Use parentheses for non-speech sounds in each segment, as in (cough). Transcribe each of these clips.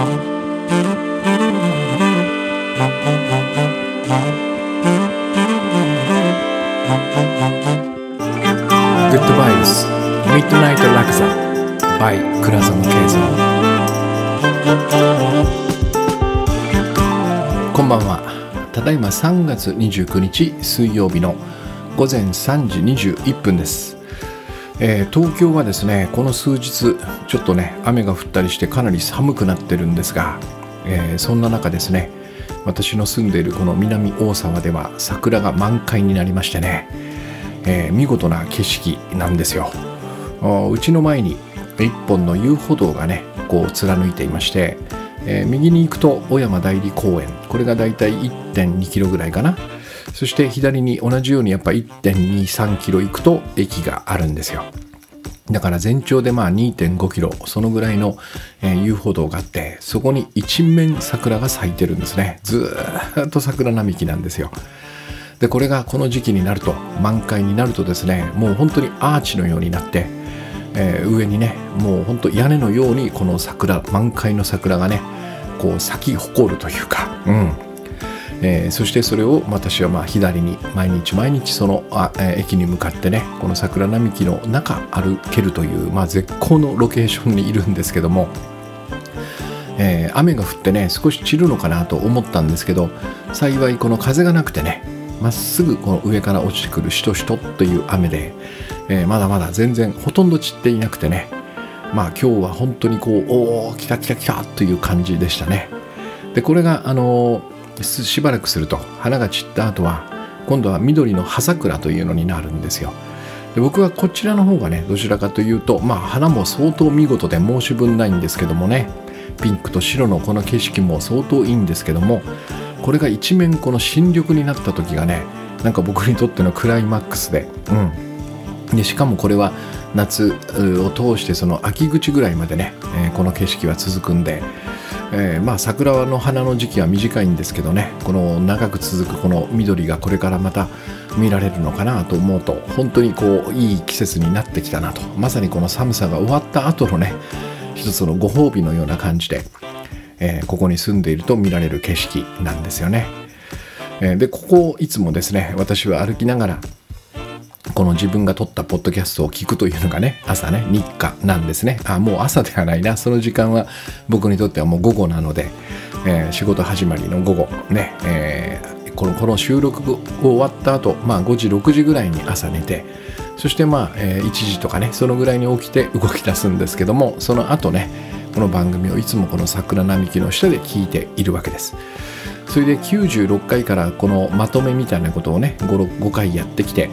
グッドバイブスミッドナイトラクザ by 倉園慶三こんばんは。ただいま3月29日水曜日の午前3時21分です、えー東京はですねこの数日ちょっとね雨が降ったりしてかなり寒くなってるんですが、えーそんな中ですね私の住んでいるこの南大沢では桜が満開になりましてね、えー見事な景色なんですよ。うちの前に一本の遊歩道がねこう貫いていまして、え右に行くと小山代理公園。これがだいたい1.2キロぐらいかな。そして左に同じようにやっぱ1.23キロ行くと駅があるんですよ。だから全長でまあ2.5キロそのぐらいの、えー遊歩道があってそこに一面桜が咲いてるんですね。ずっと桜並木なんですよ。でこれがこの時期になると満開になるとですねもう本当にアーチのようになって、えー上にねもう本当屋根のようにこの桜満開の桜がねこう咲き誇るというかうん。えーそしてそれを私はまあ左に毎日毎日そのあ、えー駅に向かってねこの桜並木の中歩けるという、まあ、絶好のロケーションにいるんですけども、えー雨が降ってね少し散るのかなと思ったんですけど幸いこの風がなくてねまっすぐこの上から落ちてくるしとしとという雨で、えーまだまだ全然ほとんど散っていなくてねまあ今日は本当にこうおお来た来た来たという感じでしたね。でこれがあのしばらくすると花が散った後は今度は緑の葉桜というのになるんですよ。で僕はこちらの方がねどちらかというとまあ花も相当見事で申し分ないんですけどもねピンクと白のこの景色も相当いいんですけどもこれが一面この新緑になった時がねなんか僕にとってのクライマックスでうん。でしかもこれは夏を通してその秋口ぐらいまでね、えーこの景色は続くんで、えーまあ桜の花の時期は短いんですけどねこの長く続くこの緑がこれからまた見られるのかなと思うと本当にこういい季節になってきたなとまさにこの寒さが終わった後のね一つのご褒美のような感じで、えーここに住んでいると見られる景色なんですよね。えーでここをいつもですね私は歩きながらこの自分が撮ったポッドキャストを聞くというのがね朝ね日課なんですね。あもう朝ではないな。その時間は僕にとってはもう午後なので、えー仕事始まりの午後ね、えーこのこの収録が終わった後、まあ5時6時ぐらいに朝寝てそしてまあ、えー1時とかねそのぐらいに起きて動き出すんですけどもその後ねこの番組をいつもこの桜並木の下で聞いているわけです。それで96回からこのまとめみたいなことをね 5, 5回やってきて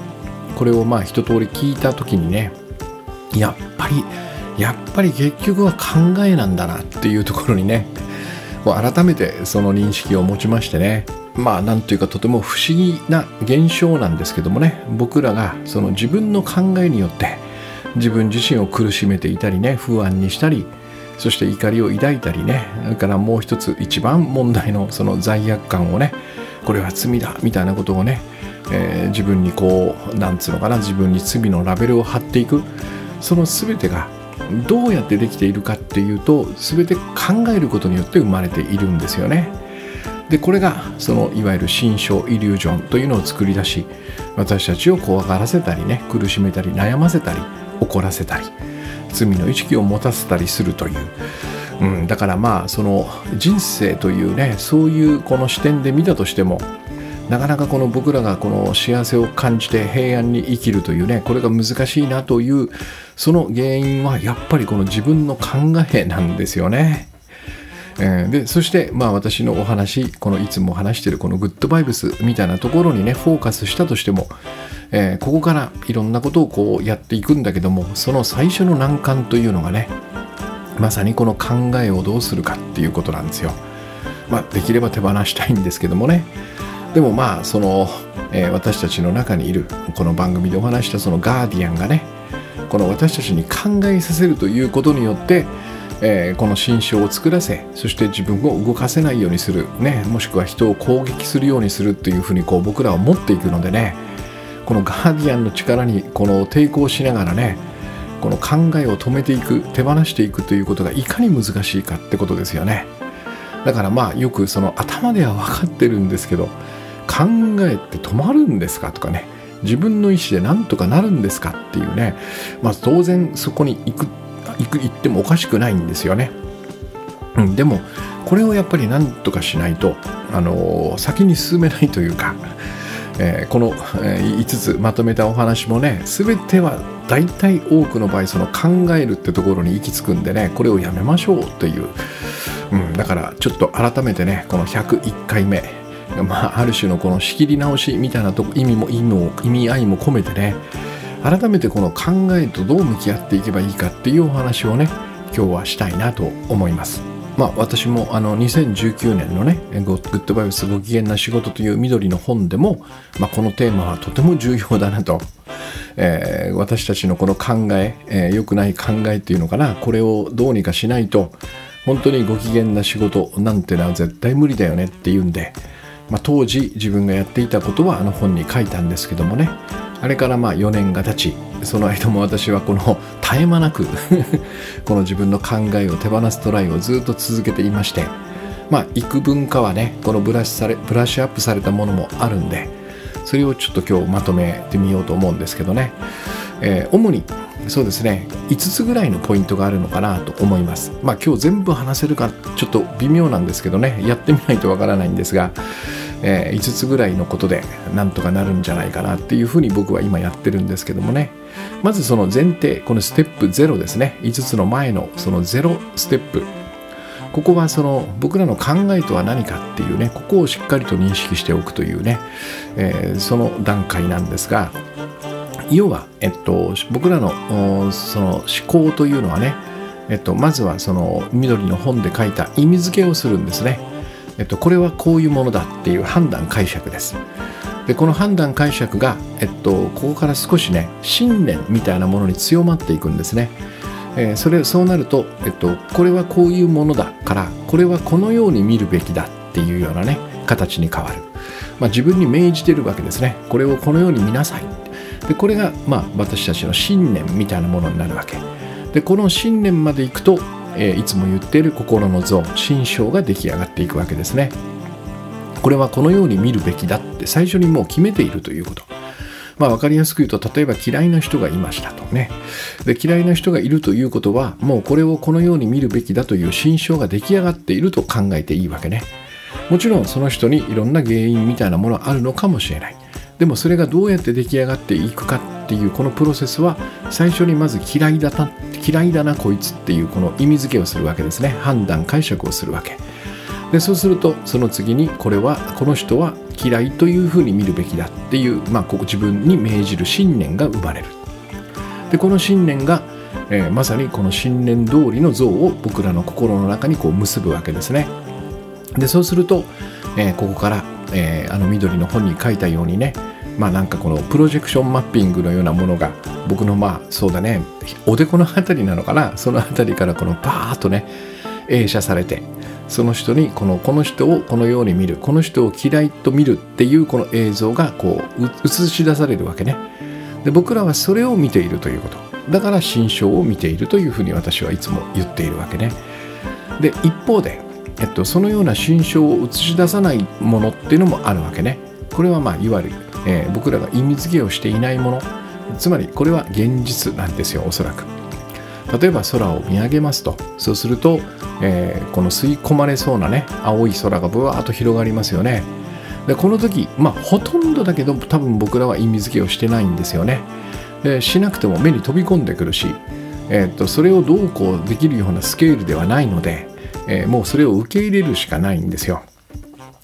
これをまあ一通り聞いた時にねやっぱりやっぱり結局は考えなんだなっていうところにね改めてその認識を持ちましてねまあなんというかとても不思議な現象なんですけどもね僕らがその自分の考えによって自分自身を苦しめていたりね不安にしたりそして怒りを抱いたりねそれからもう一つ一番問題のその罪悪感をねこれは罪だみたいなことをね、えー自分にこうなんつうのかな自分に罪のラベルを貼っていくその全てがどうやってできているかっていうと全て考えることによって生まれているんですよね。でこれがそのいわゆる心象イリュージョンというのを作り出し私たちを怖がらせたりね苦しめたり悩ませたり怒らせたり罪の意識を持たせたりするという、うん、だからまあその人生というねそういうこの視点で見たとしてもなかなかこの僕らがこの幸せを感じて平安に生きるというねこれが難しいなというその原因はやっぱりこの自分の考えなんですよね。えーでそしてまあ私のお話このいつも話してるこのグッドバイブスみたいなところにねフォーカスしたとしても、えーここからいろんなことをこうやっていくんだけどもその最初の難関というのがねまさにこの考えをどうするかっていうことなんですよ。まあ、できれば手放したいんですけどもねでもまあその、えー私たちの中にいるこの番組でお話したそのガーディアンがねこの私たちに考えさせるということによって、えーこの心象を作らせそして自分を動かせないようにする、ね、もしくは人を攻撃するようにするっていうふうにこう僕らは持っていくのでねこのガーディアンの力にこの抵抗しながらね、この考えを止めていく手放していくということがいかに難しいかってことですよね。だからまあよくその頭では分かってるんですけど考えて止まるんですかとかね。自分の意思で何とかなるんですかっていうね。まあ当然そこに行く行く行ってもおかしくないんですよね、うん、でもこれをやっぱり何とかしないと、あのー、先に進めないというかえー、この、えー、5つまとめたお話もね全ては大体多くの場合その考えるってところに行き着くんでねこれをやめましょうという、うん、だからちょっと改めてねこの101回目まあ、ある種のこの仕切り直しみたいなとこ意味も意味も意味合いも込めてね改めてこの考えとどう向き合っていけばいいかっていうお話をね今日はしたいなと思います。まあ、私もあの2019年のね「グッドバイブスご機嫌な仕事」という緑の本でも、まあ、このテーマはとても重要だなと、えー、私たちのこの考ええー、良くない考えっていうのかなこれをどうにかしないと本当にご機嫌な仕事なんてのは絶対無理だよねっていうんで、まあ、当時自分がやっていたことはあの本に書いたんですけどもね。あれからまあ4年が経ちその間も私はこの絶え間なく (laughs) この自分の考えを手放すトライをずっと続けていましてまあ幾分かはねこのブラッシュされブラッシュアップされたものもあるんでそれをちょっと今日まとめてみようと思うんですけどね、えー、主にそうですね。5つぐらいのポイントがあるのかなと思います。まあ今日全部話せるかちょっと微妙なんですけどね。やってみないとわからないんですがえー、5つぐらいのことでなんとかなるんじゃないかなっていうふうに僕は今やってるんですけどもね。まずその前提このステップ0ですね。5つの前のその0ステップ。ここはその僕らの考えとは何かっていうねここをしっかりと認識しておくというね、えー、その段階なんですが要は、えっと、僕らのその思考というのはね、えっと、まずはその緑の本で書いた意味付けをするんですね。えっと、これはこういうものだっていう判断解釈です。でこの判断解釈が、えっと、ここから少しね信念みたいなものに強まっていくんですね。えー、それそうなると、えっと、これはこういうものだからこれはこのように見るべきだっていうようなね形に変わる、まあ、自分に命じてるわけですねこれをこのように見なさいでこれが、まあ、私たちの信念みたいなものになるわけ。でこの信念までいくとえー、いつも言っている心の像心象が出来上がっていくわけですね。これはこのように見るべきだって最初にもう決めているということ。まあ分かりやすく言うと例えば嫌いな人がいましたとね。で嫌いな人がいるということはもうこれをこのように見るべきだという心象が出来上がっていると考えていいわけね。もちろんその人にいろんな原因みたいなものはあるのかもしれない。でもそれがどうやって出来上がっていくかっていうこのプロセスは最初にまず嫌いだな嫌いだなこいつっていうこの意味付けをするわけですね。判断解釈をするわけでそうするとその次にこれはこの人は嫌いというふうに見るべきだっていう、まあ、ここ自分に命じる信念が生まれる。でこの信念が、えー、まさにこの信念通りの像を僕らの心の中にこう結ぶわけですね。でそうすると、えー、ここから、えー、あの緑の本に書いたようにねまあなんかこのプロジェクションマッピングのようなものが僕のまあそうだねおでこの辺りなのかなその辺りからこのバーッとね映写されてその人にこのこの人をこのように見るこの人を嫌いと見るっていうこの映像がこう映し出されるわけね。で僕らはそれを見ているということ。だから心象を見ているというふうに私はいつも言っているわけね。で一方で、えっと、そのような心象を映し出さないものっていうのもあるわけね。これはまあいわゆるえー、僕らが意味付けをしていないもの。つまりこれは現実なんですよおそらく。例えば空を見上げますと。そうすると、えー、この吸い込まれそうなね青い空がぶわーっと広がりますよね。でこの時まあほとんどだけど多分僕らは意味付けをしてないんですよね。でしなくても目に飛び込んでくるし、えー、っとそれをどうこうできるようなスケールではないので、えー、もうそれを受け入れるしかないんですよ。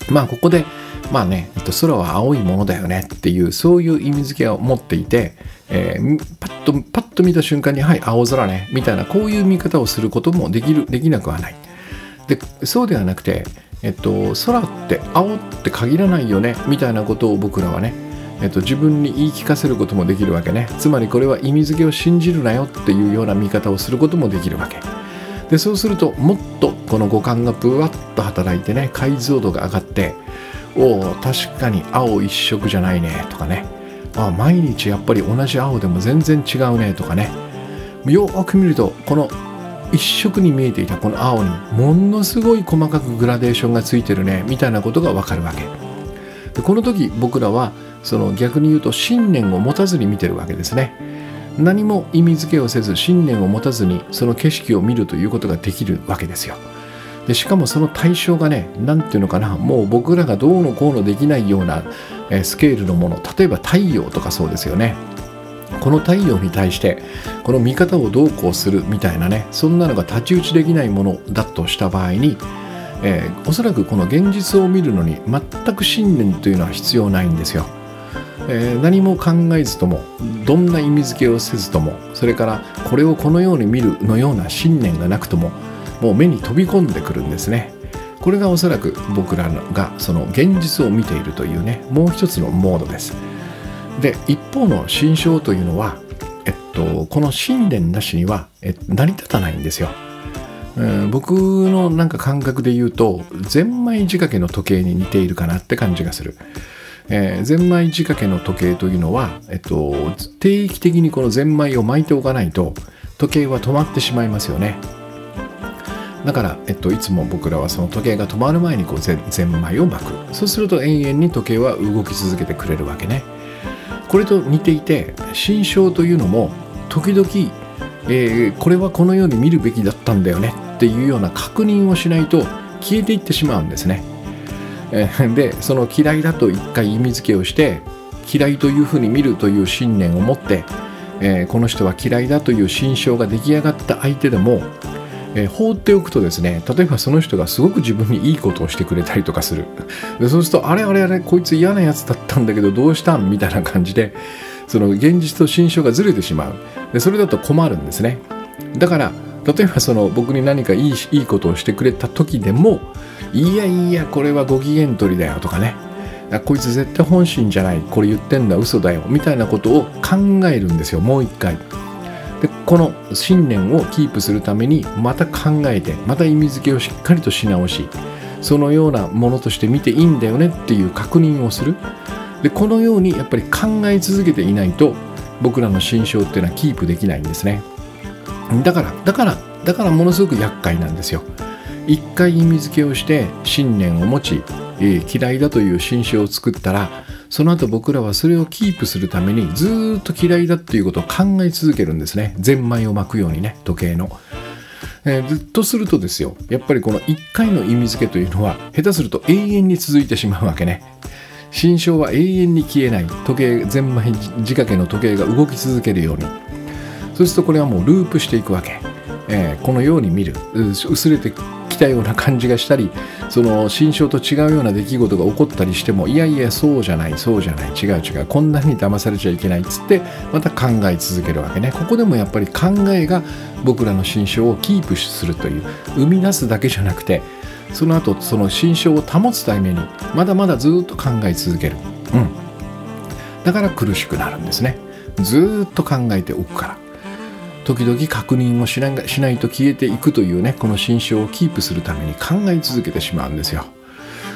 まあここでまあね、空は青いものだよねっていうそういう意味付けを持っていて、えー、パッとパッと見た瞬間にはい青空ねみたいなこういう見方をすることもできるできなくはない。でそうではなくて、えっと、空って青って限らないよねみたいなことを僕らはねえっと、自分に言い聞かせることもできるわけね。つまりこれは意味付けを信じるなよっていうような見方をすることもできるわけ。でそうするともっとこの五感がブワッと働いてね解像度が上がっておお確かに青一色じゃないねとかね。あ毎日やっぱり同じ青でも全然違うねとかね。よく見るとこの一色に見えていたこの青にものすごい細かくグラデーションがついてるねみたいなことがわかるわけ。でこの時僕らはその逆に言うと信念を持たずに見てるわけですね。何も意味付けをせず信念を持たずにその景色を見るということができるわけですよでしかもその対象がね何て言うのかなもう僕らがどうのこうのできないような、スケールのもの例えば太陽とかそうですよねこの太陽に対してこの見方をどうこうするみたいなねそんなのが太刀打ちできないものだとした場合に、えー、おそらくこの現実を見るのに全く信念というのは必要ないんですよ。えー、何も考えずともどんな意味付けをせずともそれからこれをこのように見るのような信念がなくとももう目に飛び込んでくるんですね。これがおそらく僕らがその現実を見ているというねもう一つのモードです。で一方の心象というのは、えっと、この信念なしにはえ成り立たないんですよ。僕のなんか感覚で言うとゼンマイ仕掛けの時計に似ているかなって感じがする。えー、ゼンマイ仕掛けの時計というのは、えっと、定期的にこのゼンマイを巻いておかないと時計は止まってしまいますよね。だから、えっと、いつも僕らはその時計が止まる前にこうゼンマイを巻く。そうすると永遠に時計は動き続けてくれるわけね。これと似ていて心象というのも時々、えー、これはこのように見るべきだったんだよねっていうような確認をしないと消えていってしまうんですね。え、でその嫌いだと一回意味付けをして嫌いというふうに見るという信念を持って、えー、この人は嫌いだという心象が出来上がった相手でもえー、放っておくとですね例えばその人がすごく自分にいいことをしてくれたりとかする。でそうするとあれあれあれこいつ嫌なやつだったんだけどどうしたんみたいな感じでその現実と心象がずれてしまう。でそれだと困るんですね。だから例えばその僕に何かいいいいことをしてくれた時でもいやいやこれはご機嫌取りだよとかね。こいつ絶対本心じゃない。これ言ってんだ。嘘だよ。みたいなことを考えるんですよ。もう一回。でこの信念をキープするためにまた考えてまた意味付けをしっかりとし直しそのようなものとして見ていいんだよね。っていう確認をする。でこのようにやっぱり考え続けていないと僕らの心象っていうのはキープできないんですね。だからだからだからものすごく厄介なんですよ一回意味付けをして信念を持ち、えー、嫌いだという心象を作ったらその後僕らはそれをキープするためにずっと嫌いだっていうことを考え続けるんですね。ゼンマイを巻くようにね、時計の。えー、ずっとするとですよ、やっぱりこの1回の意味付けというのは、下手すると永遠に続いてしまうわけね。心象は永遠に消えない。時計、ゼンマイ仕掛けの時計が動き続けるように。そうするとこれはもうループしていくわけ。えー、このように見る。薄れてきたような感じがしたりその心象と違うような出来事が起こったりしてもいやいやそうじゃないそうじゃない違う違うこんなに騙されちゃいけないっつってまた考え続けるわけね。ここでもやっぱり考えが僕らの心象をキープするという生み出すだけじゃなくてその後その心象を保つためにまだまだずっと考え続ける。うん。だから苦しくなるんですね。ずっと考えておくから。時々確認をしなしないと消えていくというねこの心象をキープするために考え続けてしまうんですよ。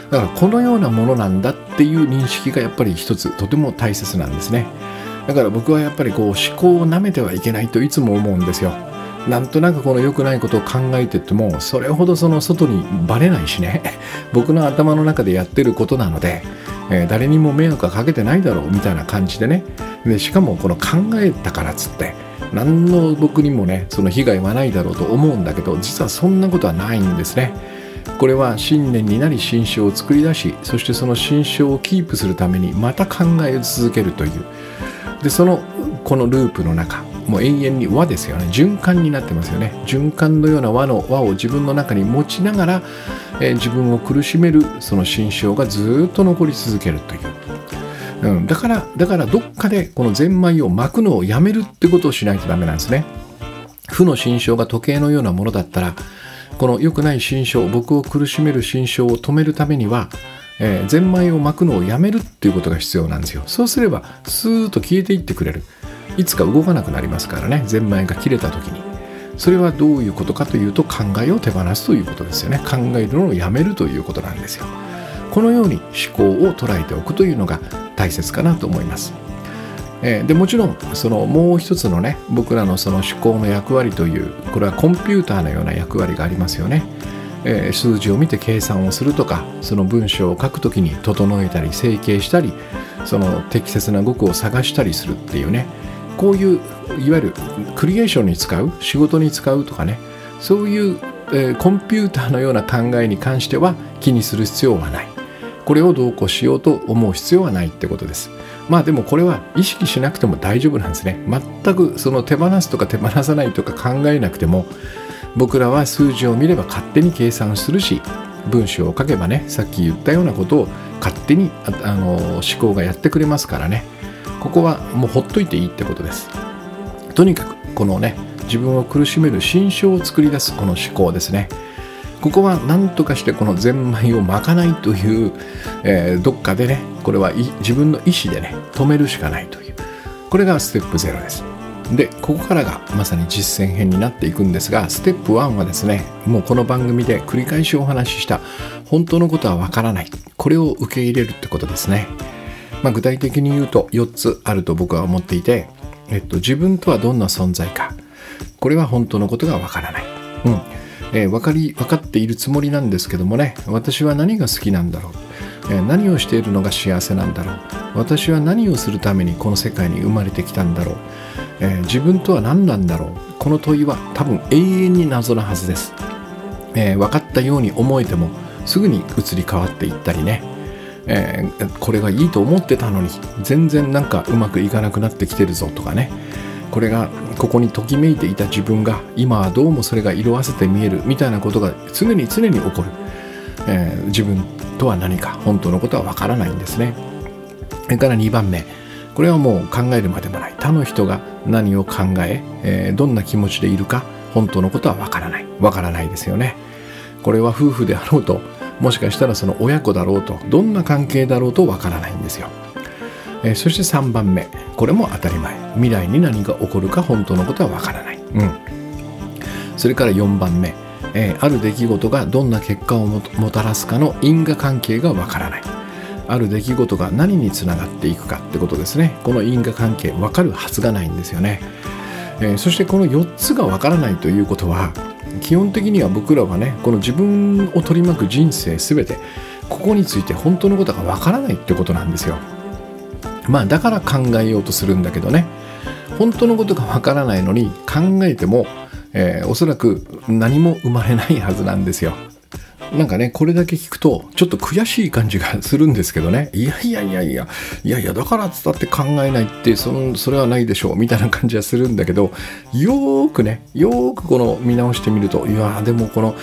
だからこのようなものなんだっていう認識がやっぱり一つとても大切なんですね。だから僕はやっぱりこう思考をなめてはいけないといつも思うんですよ。なんとなくこの良くないことを考えててもそれほどその外にバレないしね。(laughs) 僕の頭の中でやってることなので、えー、誰にも迷惑はかけてないだろうみたいな感じでね。でしかもこの考えたからっつって何の僕にもねその被害はないだろうと思うんだけど実はそんなことはないんですね。これは信念になり心象を作り出しそしてその心象をキープするためにまた考え続けるという。でそのこのループの中もう永遠に輪ですよね。循環になってますよね。循環のような輪の輪を自分の中に持ちながら、えー、自分を苦しめるその心象がずっと残り続けるという。うん、だからだからどっかでこのゼンマイを巻くのをやめるってことをしないとダメなんですね。負の心象が時計のようなものだったらこの良くない心象僕を苦しめる心象を止めるためにはえー、ゼンマイを巻くのをやめるっていうことが必要なんですよ。そうすればスーッと消えていってくれる。いつか動かなくなりますからね。ゼンマイが切れた時に。それはどういうことかというと考えを手放すということですよね。考えるのをやめるということなんですよ。このように思考を捉えておくというのが大切かなと思います。えー、でもちろんそのもう一つのね僕らのその思考の役割というこれはコンピューターのような役割がありますよね、えー、数字を見て計算をするとかその文章を書くときに整えたり整形したりその適切な語句を探したりするっていうねこういういわゆるクリエーションに使う仕事に使うとかねそういう、えー、コンピューターのような考えに関しては気にする必要はない。これをどうこうしようと思う必要はないってことです。まあでもこれは意識しなくても大丈夫なんですね。全くその手放すとか手放さないとか考えなくても僕らは数字を見れば勝手に計算するし文章を書けばねさっき言ったようなことを勝手にあの思考がやってくれますからね。ここはもうほっといていいってことです。とにかくこのね自分を苦しめる心象を作り出すこの思考ですね。ここは何とかしてこのゼンマイをまかないという、えー、どっかでねこれは自分の意思でね止めるしかないという。これがステップ0です。でここからがまさに実践編になっていくんですがステップ1はですねもうこの番組で繰り返しお話しした本当のことはわからないこれを受け入れるってことですね、まあ、具体的に言うと4つあると僕は思っていて、えっと、自分とはどんな存在か。これは本当のことがわからない、うん。えー、分かり分かっているつもりなんですけどもね私は何が好きなんだろう、えー、何をしているのが幸せなんだろう。私は何をするためにこの世界に生まれてきたんだろう、えー、自分とは何なんだろう。この問いは多分永遠に謎なはずです、え分かったように思えてもすぐに移り変わっていったりね。えー、これがいいと思ってたのに全然なんかうまくいかなくなってきてるぞとかね。これがここにときめいていた自分が今はどうもそれが色あせて見えるみたいなことが常に常に起こる、えー、自分とは何か本当のことはわからないんですね。それから2番目。これはもう考えるまでもない。他の人が何を考ええー、どんな気持ちでいるか本当のことはわからない。わからないですよね。これは夫婦であろうともしかしたらその親子だろうとどんな関係だろうとわからないんですよ。えー、そして3番目。これも当たり前。未来に何が起こるか本当のことはわからない、うん、それから4番目、えー、ある出来事がどんな結果をもたらすかの因果関係がわからない。ある出来事が何につながっていくかってことですね。この因果関係分かるはずがないんですよね、えー、そしてこの4つがわからないということは基本的には僕らはねこの自分を取り巻く人生全てここについて本当のことがわからないってことなんですよまあだから考えようとするんだけどね本当のことがわからないのに考えても、えー、おそらく何も生まれないはずなんですよ。なんかね、これだけ聞くと、ちょっと悔しい感じがするんですけどね。いやいやいやいや、いやいや、だからつったって考えないって、その、それはないでしょう、みたいな感じはするんだけど、よーくね、よーくこの見直してみると、いやでもこの、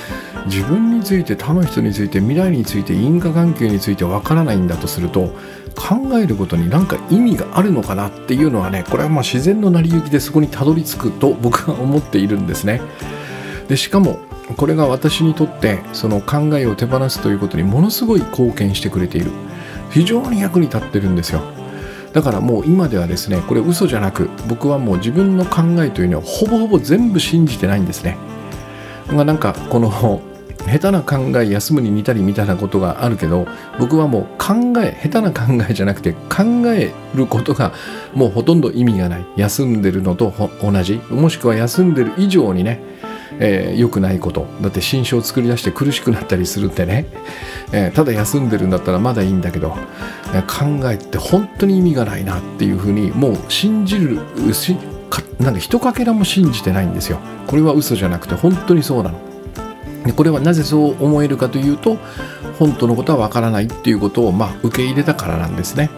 自分について、他の人について、未来について、因果関係についてわからないんだとすると、考えることに何か意味があるのかなっていうのはねこれはまあ自然の成り行きでそこにたどり着くと (laughs) 僕は思っているんですね。でしかもこれが私にとってその考えを手放すということにものすごい貢献してくれている。非常に役に立ってるんですよ。だからもう今ではですねこれ嘘じゃなく僕はもう自分の考えというのはほぼほぼ全部信じてないんですね。なんかこの下手な考え休むに似たりみたいなことがあるけど僕はもう考え下手な考えじゃなくて考えることがもうほとんど意味がない。休んでるのと同じ。もしくは休んでる以上にねえー、良くないこと。だって心象を作り出して苦しくなったりするってね、えー、ただ休んでるんだったらまだいいんだけど、えー、考えって本当に意味がないなっていうふうにもう信じるしかなんか一かけらも信じてないんですよ。これは嘘じゃなくて本当にそうなの。でこれはなぜそう思えるかというと本当のことはわからないっていうことをまあ受け入れたからなんですね。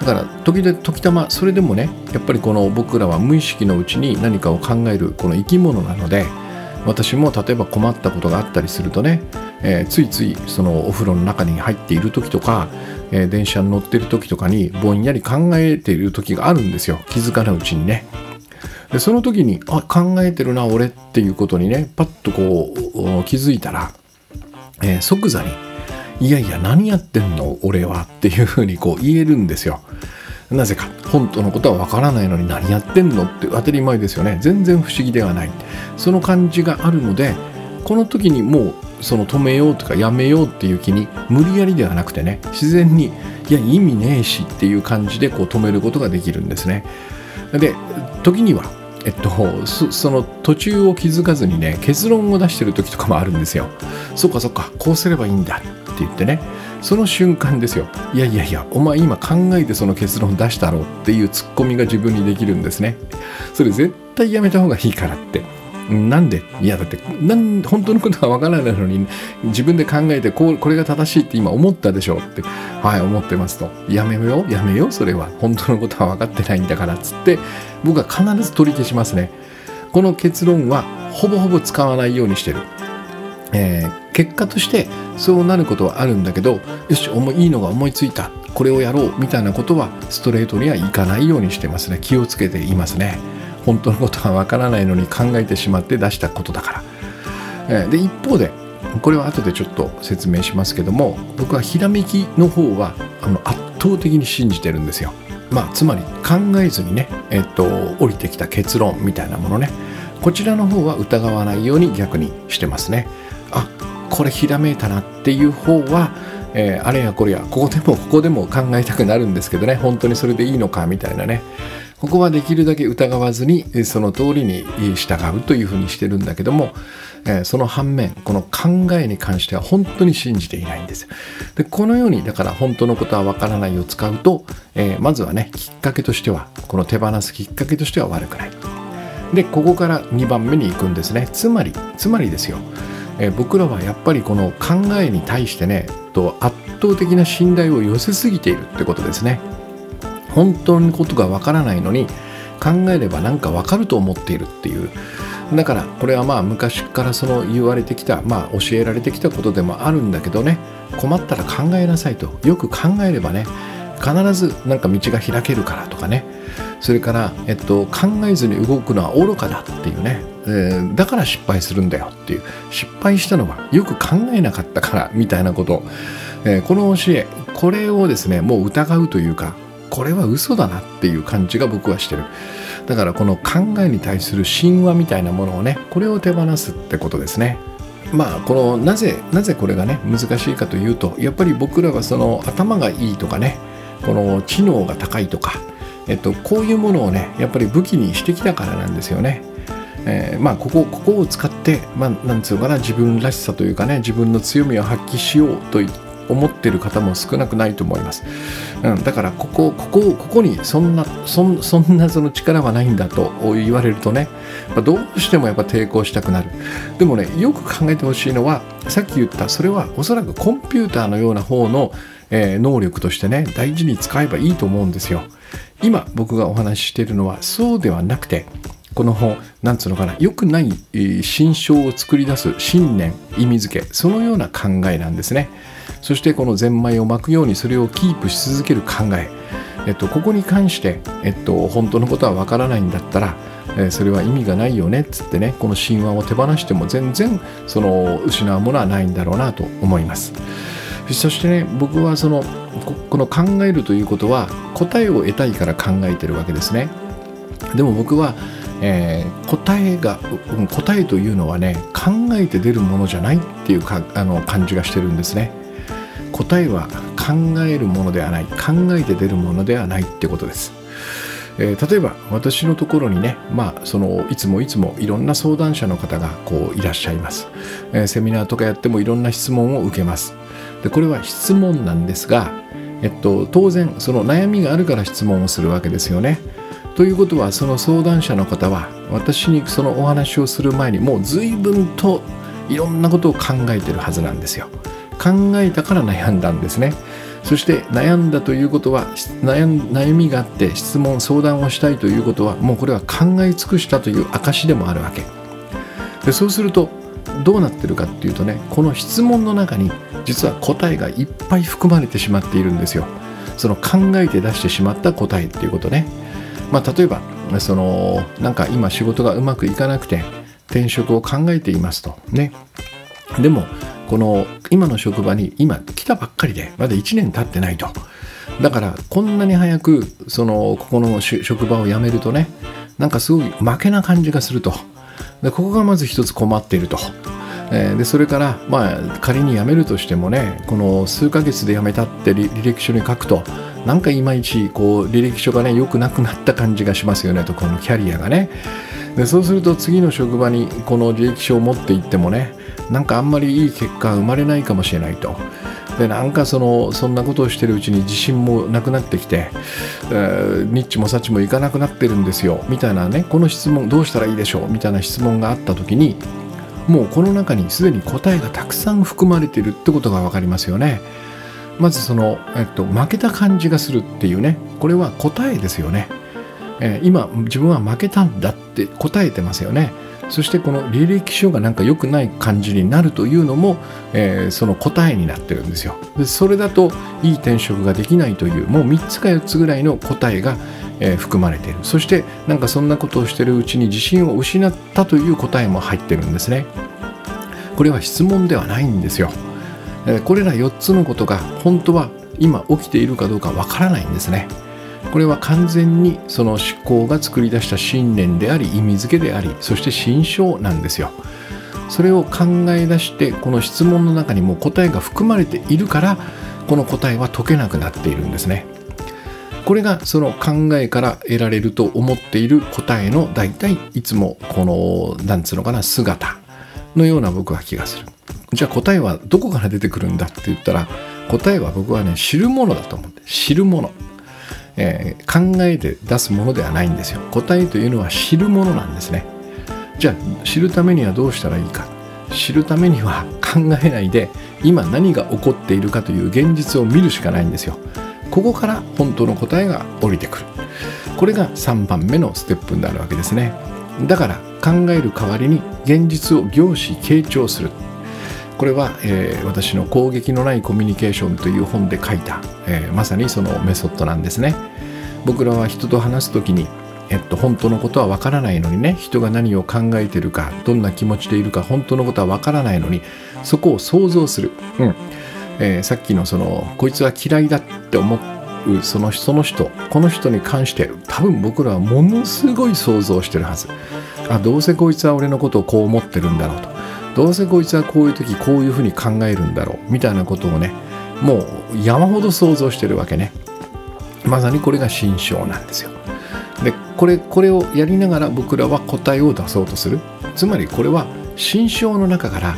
だから時々時たまそれでもねやっぱりこの僕らは無意識のうちに何かを考えるこの生き物なので私も例えば困ったことがあったりするとね、えー、ついついそのお風呂の中に入っている時とか、えー、電車に乗ってる時とかにぼんやり考えている時があるんですよ。気づかないうちにね。でその時にあ考えてるな俺っていうことにねパッとこう気づいたら、えー、即座に「いやいや何やってんの俺は」っていうふうにこう言えるんですよ。なぜか本当のことはわからないのに何やってんの？って当たり前ですよね。全然不思議ではない。その感じがあるのでこの時にもうその止めようとかやめようっていう気に無理やりではなくてね自然にいや意味ねえしっていう感じでこう止めることができるんですね。で時にはえっと、その途中を気づかずにね結論を出してる時とかもあるんですよ。そっかそっかこうすればいいんだって言ってね。その瞬間ですよ。いやいやいやお前今考えてその結論出したろっていうツッコミが自分にできるんですね。それ絶対やめた方がいいからって。なんで？いやだってなん本当のことがわからないのに自分で考えてこうこれが正しいって今思ったでしょってはい思ってますと。やめようやめようそれは。本当のことは分かってないんだからっつって僕は必ず取り消しますね。この結論はほぼほぼ使わないようにしてる、えー、結果としてそうなることはあるんだけどよしいいのが思いついた。これをやろうみたいなことはストレートにはいかないようにしてますね。気をつけていますね。本当のことはわからないのに考えてしまって出したことだから。で一方でこれは後でちょっと説明しますけども僕はひらめきの方はあの圧倒的に信じてるんですよ。まあ、つまり考えずにね、えっと、降りてきた結論みたいなものねこちらの方は疑わないように逆にしてますね。あこれひらめいたなっていう方は、えー、あれやこれやここでもここでも考えたくなるんですけどね本当にそれでいいのかみたいなねここはできるだけ疑わずにその通りに従うというふうにしてるんだけどもその反面この考えに関しては本当に信じていないんです。でこのようにだから本当のことはわからないを使うと、え、まずはねきっかけとしてはこの手放すきっかけとしては悪くない。でここから2番目に行くんですね。つまりつまりですよ、え、僕らはやっぱりこの考えに対してねと圧倒的な信頼を寄せすぎているってことですね。本当のことがわからないのに考えれば何かわかると思っているっていう。だからこれはまあ昔からその言われてきたまあ教えられてきたことでもあるんだけどね。困ったら考えなさいと。よく考えればね必ずなんか道が開けるからとかね。それから、えっと、考えずに動くのは愚かだっていうね、えー、だから失敗するんだよっていう。失敗したのはよく考えなかったからみたいなこと、えー、この教えこれをですねもう疑うというかこれは嘘だなっていう感じが僕はしてるだからこの考えに対する神話みたいなものをねこれを手放すってことですねまあこのなぜなぜこれがね難しいかというとやっぱり僕らはその頭がいいとかねこの知能が高いとか、えっと、こういうものをねやっぱり武器にしてきたからなんですよね。えー、まあここここを使って、まあ、なんつうのかな自分らしさというかね自分の強みを発揮しようといっ思ってる方も少なくないと思います。うん、だからここここここにそんなそんなその力はないんだと言われるとね、ま、どうしてもやっぱ抵抗したくなる。でもねよく考えてほしいのはさっき言ったそれはおそらくコンピューターのような方の、えー、能力としてね大事に使えばいいと思うんですよ。今僕がお話ししているのはそうではなくてこの本なんつうのかな良くない心象を作り出す信念意味付けそのような考えなんですね。そしてこのゼンマイを巻くようにそれをキープし続ける考え、えっと、ここに関して、えっと、本当のことはわからないんだったら、えそれは意味がないよねっつってねこの神話を手放しても全然その失うものはないんだろうなと思います。そしてね僕はそのこの考えるということは答えを得たいから考えてるわけですね。でも僕はえー、答えが答えというのはね考えて出るものじゃないっていうかあの感じがしてるんですね。答えは考えるものではない。考えて出るものではないってことです、えー、例えば私のところにね、まあ、そのいつもいつもいろんな相談者の方がこういらっしゃいます、えー、セミナーとかやってもいろんな質問を受けます。でこれは質問なんですが、えっと、当然その悩みがあるから質問をするわけですよね。ということはその相談者の方は私にそのお話をする前にもう随分といろんなことを考えてるはずなんですよ。考えたから悩んだんですね。そして悩んだということは悩みがあって質問相談をしたいということはもうこれは考え尽くしたという証でもあるわけ。でそうするとどうなってるかっていうとねこの質問の中に実は答えがいっぱい含まれてしまっているんですよ。その考えて出してしまった答えっていうことね。まあ例えばそのなんか今仕事がうまくいかなくて転職を考えていますと。ね。でもこの今の職場に今来たばっかりでまだ1年経ってないと。だからこんなに早くそのここの職場を辞めるとねなんかすごい負けな感じがすると。でここがまず一つ困っていると。えー、でそれから、まあ、仮に辞めるとしてもねこの数ヶ月で辞めたって履歴書に書くとなんかいまいちこう履歴書がね良くなくなった感じがしますよねとこのキャリアがねでそうすると次の職場にこの履歴書を持っていってもねなんかあんまりいい結果が生まれないかもしれないと。でなんかそのそんなことをしてるうちに自信もなくなってきて、えー、ニッチもサチもいかなくなってるんですよみたいなねこの質問どうしたらいいでしょうみたいな質問があった時にもうこの中にすでに答えがたくさん含まれてるってことが分かりますよね。まずその、えっと、負けた感じがするっていうね。これは答えですよね。えー、今自分は負けたんだって答えてますよね。そしてこの履歴書がなんか良くない感じになるというのも、えー、その答えになってるんですよ。でそれだといい転職ができないというもう3つか4つぐらいの答えが、えー、含まれている。そしてなんかそんなことをしてるうちに自信を失ったという答えも入ってるんですね。これは質問ではないんですよ、え、これら4つのことが本当は今起きているかどうかわからないんですね。これは完全にその思考が作り出した信念であり意味付けでありそして心象なんですよ。それを考え出してこの質問の中にも答えが含まれているからこの答えは解けなくなっているんですね。これがその考えから得られると思っている答えの大体いつもこのなんつうのかな姿のような僕は気がする。じゃあ答えはどこから出てくるんだって言ったら答えは僕はね知るものだと思って知るもの。えー、考えて出すものではないんですよ。答えというのは知るものなんですね。じゃあ知るためにはどうしたらいいか。知るためには (laughs) 考えないで今何が起こっているかという現実を見るしかないんですよ。ここから本当の答えが降りてくる。これが3番目のステップになるわけですね。だから考える代わりに現実を凝視傾聴する。これは、えー、私の攻撃のないコミュニケーションという本で書いた、えー、まさにそのメソッドなんですね。僕らは人と話す時にえっと、本当のことはわからないのにね人が何を考えてるかどんな気持ちでいるか本当のことはわからないのにそこを想像する、うん。えー、さっきのそのこいつは嫌いだって思うそのその人この人に関して多分僕らはものすごい想像してるはず。あどうせこいつは俺のことをこう思ってるんだろうと。どうせこいつはこういう時こういうふうに考えるんだろうみたいなことをねもう山ほど想像してるわけね。まさにこれが心象なんですよ。でこれこれをやりながら僕らは答えを出そうとする。つまりこれは心象の中から、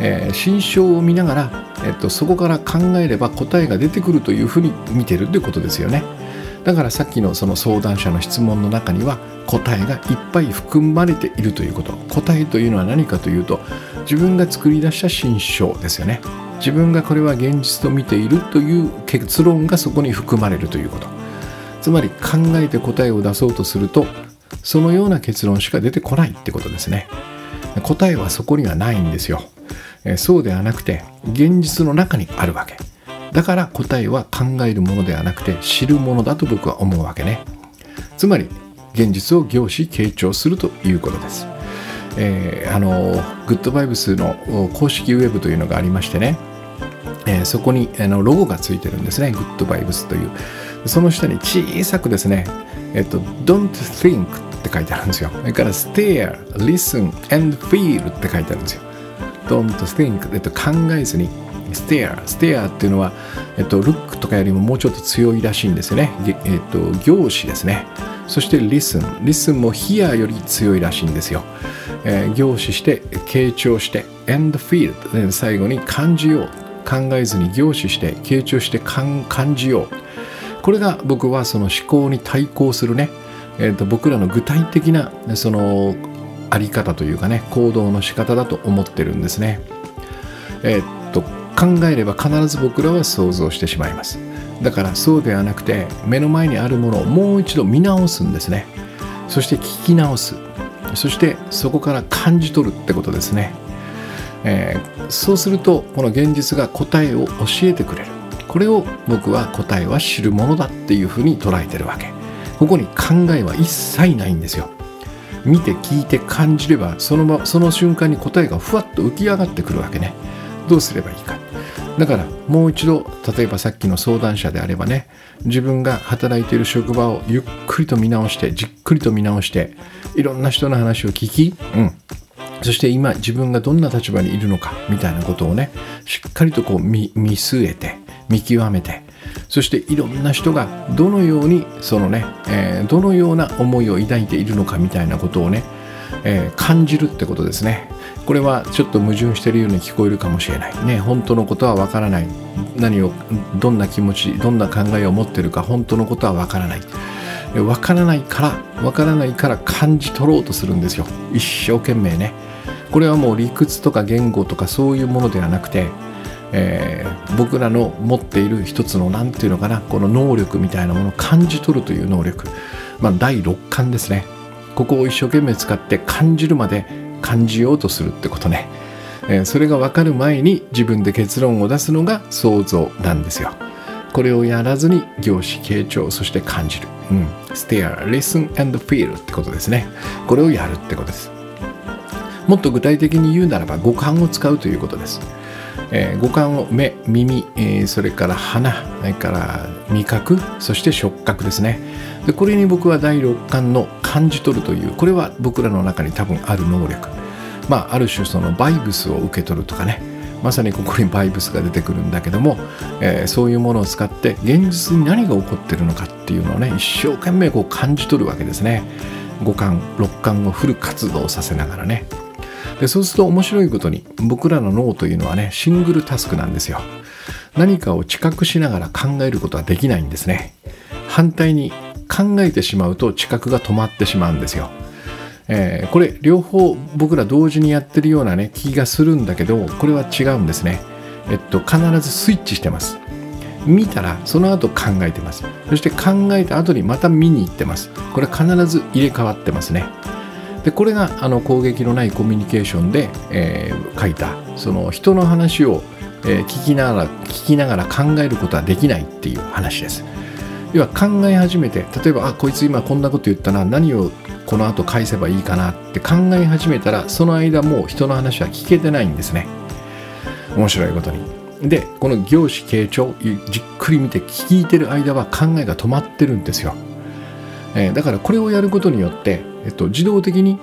えー、心象を見ながら、えっと、そこから考えれば答えが出てくるというふうに見てるってことですよね。だからさっきのその相談者の質問の中には答えがいっぱい含まれているということ。答えというのは何かというと自分が作り出した心象ですよね。自分がこれは現実と見ているという結論がそこに含まれるということ。つまり考えて答えを出そうとするとそのような結論しか出てこないってことですね。答えはそこにはないんですよ。そうではなくて現実の中にあるわけ。だから答えは考えるものではなくて知るものだと僕は思うわけね。つまり現実を凝視傾聴するということです。えー、あのグッドバイブスの公式ウェブというのがありましてね、えー、そこにあのロゴがついてるんですね。グッドバイブスという。その下に小さくですね、えっと、Don't think って書いてあるんですよ。それから Stare, Listen and Feel って書いてあるんですよ。Don't think、えっと、考えずに。Stare, Stare っていうのは、えっと、Look とかよりももうちょっと強いらしいんですよね。えっと、行詞ですね。そして listen listen も hear より強いらしいんですよ、えー、凝視して傾聴して and feel 最後に感じよう。考えずに凝視して傾聴して感じよう。これが僕はその思考に対抗するね、えー、と僕らの具体的なそのあり方というかね行動の仕方だと思ってるんですね。えー、っと考えれば必ず僕らは想像してしまいます。だからそうではなくて目の前にあるものをもう一度見直すんですね。そして聞き直す。そしてそこから感じ取るってことですね、えー、そうするとこの現実が答えを教えてくれる。これを僕は答えは知るものだっていうふうに捉えてるわけ。ここに考えは一切ないんですよ。見て聞いて感じればその場その瞬間に答えがふわっと浮き上がってくるわけね。どうすればいいか。だからもう一度例えばさっきの相談者であればね自分が働いている職場をゆっくりと見直してじっくりと見直していろんな人の話を聞き、うん、そして今自分がどんな立場にいるのかみたいなことをねしっかりとこう見据えて見極めてそしていろんな人がどのようにそのね、えー、どのような思いを抱いているのかみたいなことをね、えー、感じるってことですね。これはちょっと矛盾してるように聞こえるかもしれない。ね本当のことはわからない。何をどんな気持ちどんな考えを持ってるか本当のことはわからない。わからないからわからないから感じ取ろうとするんですよ。一生懸命ね。これはもう理屈とか言語とかそういうものではなくてえー、僕らの持っている一つの何て言うのかなこの能力みたいなものを感じ取るという能力、まあ、第六感ですね。ここを一生懸命使って感じるまで感じようとするってことね、えー、それが分かる前に自分で結論を出すのが想像なんですよ。これをやらずに業種傾聴そして感じる、うん、stare, listen and feel ってことですね。これをやるってことです。もっと具体的に言うならば五感を使うということです。えー、五感を目耳、えー、それから鼻それから味覚そして触覚ですね。でこれに僕は第六感の感じ取るというこれは僕らの中に多分ある能力。まあある種そのバイブスを受け取るとかね。まさにここにバイブスが出てくるんだけども、えー、そういうものを使って現実に何が起こってるのかっていうのをね一生懸命こう感じ取るわけですね。五感六感をフル活動させながらね。でそうすると面白いことに僕らの脳というのはねシングルタスクなんですよ。何かを知覚しながら考えることはできないんですね。反対に考えてしまうと知覚が止まってしまうんですよ、えー、これ両方僕ら同時にやってるようなね気がするんだけどこれは違うんですね。えっと必ずスイッチしてます。見たらその後考えてます。そして考えた後にまた見に行ってます。これ必ず入れ替わってますね。でこれがあの攻撃のないコミュニケーションで、えー、書いたその人の話を、えー、聞きながら聞きながら考えることはできないっていう話です。要は考え始めて例えばあこいつ今こんなこと言ったな何をこの後返せばいいかなって考え始めたらその間もう人の話は聞けてないんですね。面白いことに。でこの業種傾聴じっくり見て聞いてる間は考えが止まってるんですよ。えー、だからこれをやることによって、えっと、自動的に、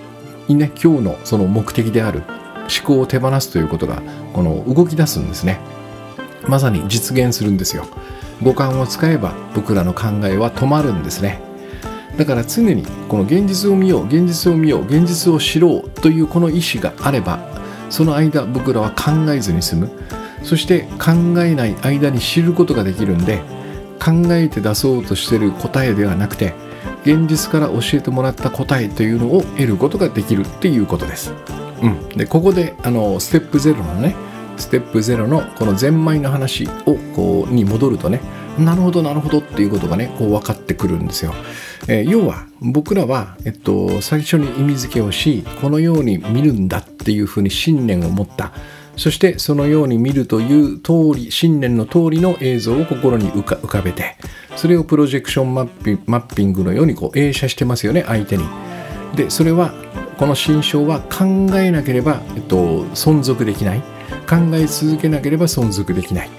ね、今日のその目的である思考を手放すということがこの動き出すんですね。まさに実現するんですよ。五感を使えば僕らの考えは止まるんですね。だから常にこの現実を見よう現実を見よう現実を知ろうというこの意思があればその間僕らは考えずに済む。そして考えない間に知ることができるんで考えて出そうとしてる答えではなくて現実から教えてもらった答えというのを得ることができるっていうことです。うん、でここであのステップ0のねステップ0のこのゼンマイの話をこうに戻るとねなるほどなるほどっていうことがねこう分かってくるんですよ。えー、要は僕らは、えっと、最初に意味付けをしこのように見るんだっていうふうに信念を持ったそしてそのように見るという通り信念の通りの映像を心に浮かべてそれをプロジェクションマッピングのようにこう映写してますよね相手に。でそれはこの心象は考えなければ、えっと、存続できない考え続けなければ存続できない。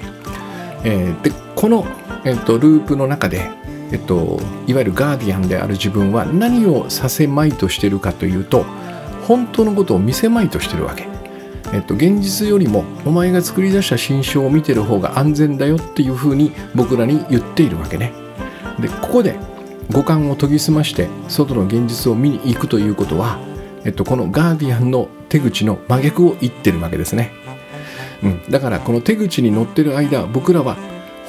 えー、でこの、えっと、ループの中で、えっと、いわゆるガーディアンである自分は何をさせまいとしてるかというと本当のことを見せまいとしてるわけ。えっと、現実よりもお前が作り出した心象を見てる方が安全だよっていうふうに僕らに言っているわけね。でここで五感を研ぎ澄まして外の現実を見に行くということは、えっと、このガーディアンの手口の真逆を言ってるわけですね。うん、だからこの手口に乗ってる間僕らは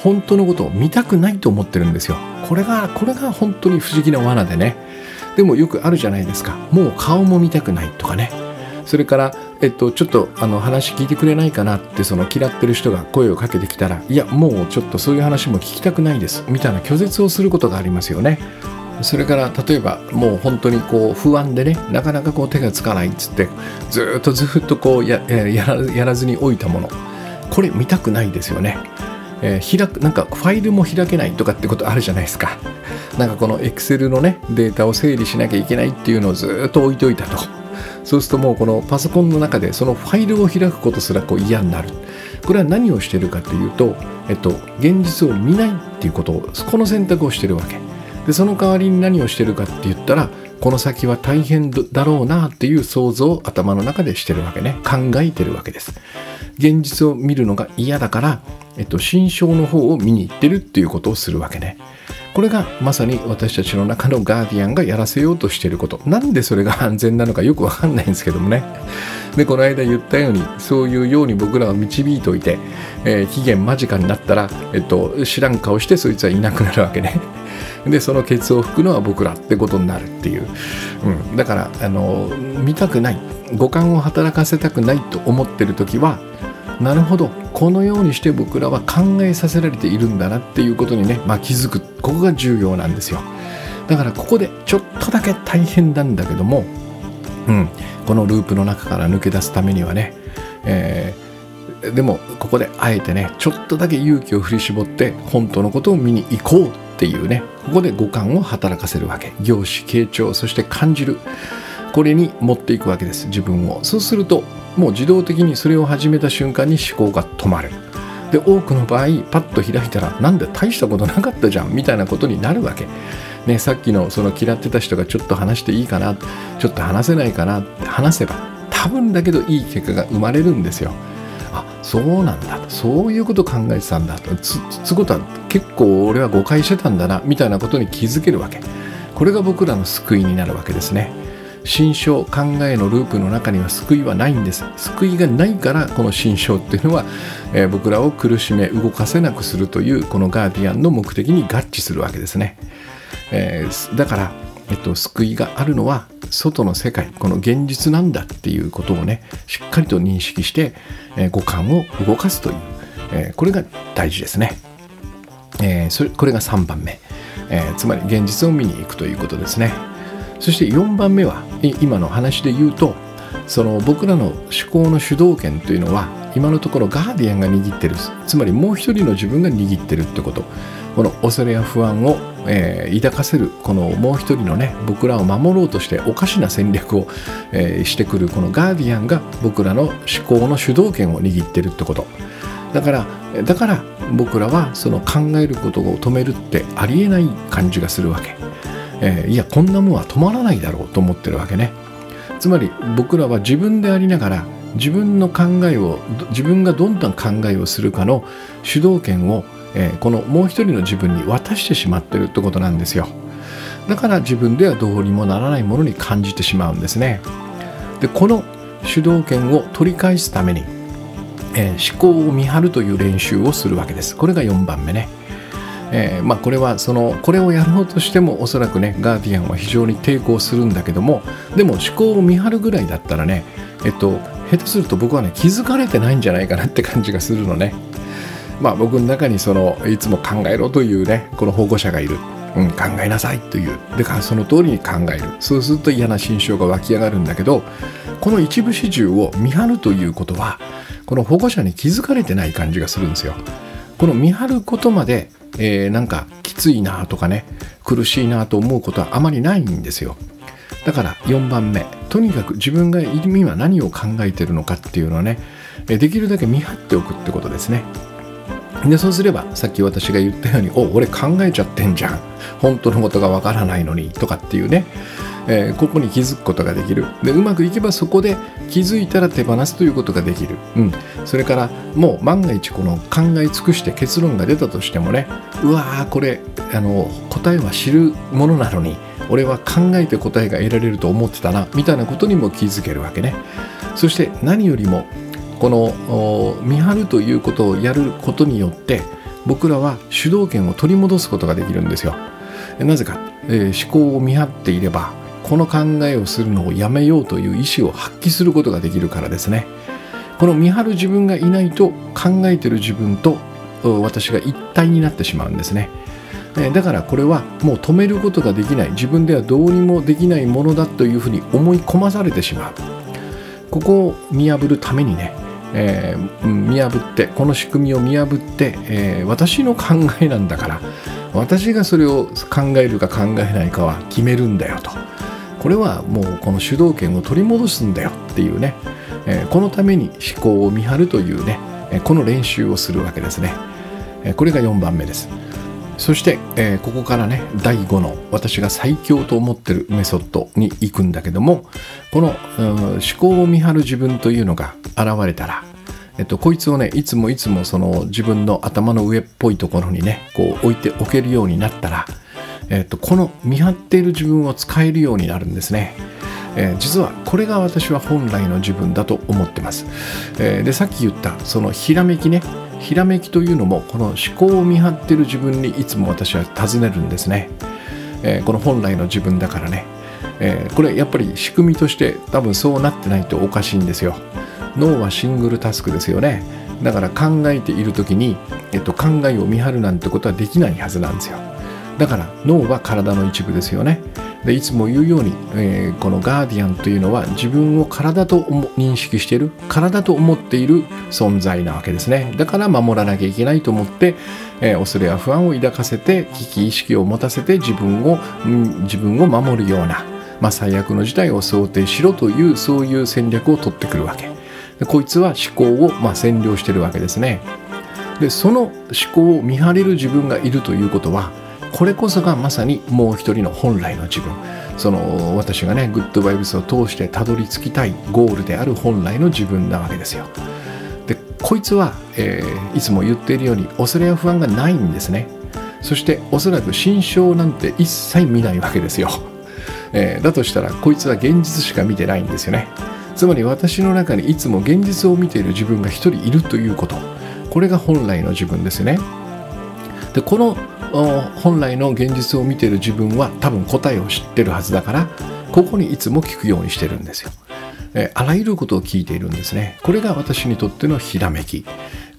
本当のことを見たくないと思ってるんですよ。これがこれが本当に不思議な罠でね。でもよくあるじゃないですか。もう顔も見たくないとかね。それから、えっと、ちょっとあの話聞いてくれないかなってその嫌ってる人が声をかけてきたらいやもうちょっとそういう話も聞きたくないですみたいな拒絶をすることがありますよね。それから例えばもう本当にこう不安でねなかなかこう手がつかないっつってずっとずっとこうやらやらずに置いたものこれ見たくないですよね。えー、開くなんかファイルも開けないとかってことあるじゃないですか。なんかこの Excel のねデータを整理しなきゃいけないっていうのをずっと置いといたと。そうするともうこのパソコンの中でそのファイルを開くことすらこう嫌になるこれは何をしてるかというと、えっと、現実を見ないっていうことをこの選択をしてるわけでその代わりに何をしてるかって言ったらこの先は大変だろうなっていう想像を頭の中でしてるわけね。考えてるわけです。現実を見るのが嫌だから、えっと、心象の方を見に行ってるっていうことをするわけね。これがまさに私たちの中のガーディアンがやらせようとしていること。なんでそれが安全なのかよくわかんないんですけどもね。でこの間言ったようにそういうように僕らを導いておいて、えー、期限間近になったら、えっと、知らん顔してそいつはいなくなるわけね。でそのケツを拭くのは僕らってことになるっていう、うん、だからあの見たくない。五感を働かせたくないと思ってる時はなるほど。このようにして僕らは考えさせられているんだなっていうことにね、まあ、気づく。ここが重要なんですよ。だからここでちょっとだけ大変なんだけども、うん、このループの中から抜け出すためにはね、えー、でもここであえてねちょっとだけ勇気を振り絞って本当のことを見に行こうっていうね。ここで五感を働かせるわけ。凝視傾聴そして感じる。これに持っていくわけです。自分を。そうするともう自動的にそれを始めた瞬間に思考が止まる。で多くの場合パッと開いたらなんで大したことなかったじゃんみたいなことになるわけ、ね、さっきのその嫌ってた人がちょっと話していいかなちょっと話せないかなって話せば多分だけどいい結果が生まれるんですよ。そうなんだ。そういうこと考えてたんだと。つつことは結構俺は誤解してたんだな。みたいなことに気づけるわけ。これが僕らの救いになるわけですね。心象考えのループの中には救いはないんです。救いがないからこの心象っていうのは、えー、僕らを苦しめ動かせなくするというこのガーディアンの目的に合致するわけですね、えー、だから、えっと、救いがあるのは外の世界この現実なんだっていうことをねしっかりと認識して、え、五感を動かすという、えこれが大事ですね、えそれこれが3番目、えつまり現実を見に行くということですね。そして4番目は今の話で言うとその僕らの思考の主導権というのは今のところガーディアンが握ってるつまりもう一人の自分が握ってるってこと。この恐れや不安を、えー、抱かせるこのもう一人のね僕らを守ろうとしておかしな戦略を、えー、してくるこのガーディアンが僕らの思考の主導権を握ってるってこと。だからだから僕らはその考えることを止めるってありえない感じがするわけ。えー、いやこんなもんは止まらないだろうと思ってるわけね。つまり僕らは自分でありながら自分の考えを自分がどんな考えをするかの主導権を、えー、このもう一人の自分に渡してしまってるってことなんですよ。だから自分ではどうにもならないものに感じてしまうんですね。でこの主導権を取り返すために、えー、思考を見張るという練習をするわけです。これが4番目ね。えー、まあ、これはそのこれをやろうとしてもおそらくねガーディアンは非常に抵抗するんだけどもでも思考を見張るぐらいだったらねえっと下手すると僕はね気づかれてないんじゃないかなって感じがするのね。まあ僕の中にそのいつも考えろというねこの保護者がいる、うん、考えなさいという。でその通りに考える。そうすると嫌な心象が湧き上がるんだけどこの一部始終を見張るということはこの保護者に気づかれてない感じがするんですよ。この見張ることまでえー、なんかきついなとかね苦しいなと思うことはあまりないんですよ。だから4番目。とにかく自分が今何を考えてるのかっていうのをねできるだけ見張っておくってことですね。でそうすればさっき私が言ったように「お俺考えちゃってんじゃん。本当のことがわからないのに」とかっていうね。えー、ここに気づくことができる。でうまくいけばそこで気づいたら手放すということができる、うん、それからもう万が一この考え尽くして結論が出たとしてもねうわーこれあの答えは知るものなのに俺は考えて答えが得られると思ってたなみたいなことにも気づけるわけね。そして何よりもこの見張るということをやることによって僕らは主導権を取り戻すことができるんですよ。なぜか、えー、思考を見張っていればこの考えをするのをやめようという意思を発揮することができるからですね。この見張る自分がいないと考えてる自分と私が一体になってしまうんですね。だからこれはもう止めることができない。自分ではどうにもできないものだというふうに思い込まされてしまう。ここを見破るためにね、えー、見破ってこの仕組みを見破って、えー、私の考えなんだから私がそれを考えるか考えないかは決めるんだよと。これはもうこの主導権を取り戻すんだよっていうね、えー、このために思考を見張るというね、えこの練習をするわけですね、えこれが4番目です。そして、えー、ここからね第5の私が最強と思ってるメソッドに行くんだけどもこの、思考を見張る自分というのが現れたらえっと、こいつをねいつもいつもその自分の頭の上っぽいところにねこう置いておけるようになったら、えっと、この見張っている自分を使えるようになるんですね。えー、実はこれが私は本来の自分だと思ってます。えー、でさっき言ったそのひらめきねひらめきというのもこの思考を見張っている自分にいつも私は尋ねるんですね。えー、この本来の自分だからね。えこれやっぱり仕組みとして多分そうなってないとおかしいんですよ。脳はシングルタスクですよねだから考えている時に、えっと、考えを見張るなんてことはできないはずなんですよだから脳は体の一部ですよね。でいつも言うように、えー、このガーディアンというのは自分を体と認識している体と思っている存在なわけですね。だから守らなきゃいけないと思って、えー、恐れや不安を抱かせて危機意識を持たせて自分を、うん、自分を守るような、まあ、最悪の事態を想定しろというそういう戦略を取ってくるわけ。でこいつは思考をまあ占領してるわけですね。でその思考を見張れる自分がいるということはこれこそがまさにもう一人の本来の自分。その私がねグッドバイブスを通してたどり着きたいゴールである本来の自分なわけですよ。でこいつは、えー、いつも言っているように恐れや不安がないんですね。そしておそらく心象なんて一切見ないわけですよ、えー、だとしたらこいつは現実しか見てないんですよね。つまり私の中にいつも現実を見ている自分が一人いるということ。これが本来の自分ですね。でこの本来の現実を見ている自分は多分答えを知ってるはずだからここにいつも聞くようにしてるんですよ。えあらゆることを聞いているんですね。これが私にとってのひらめき。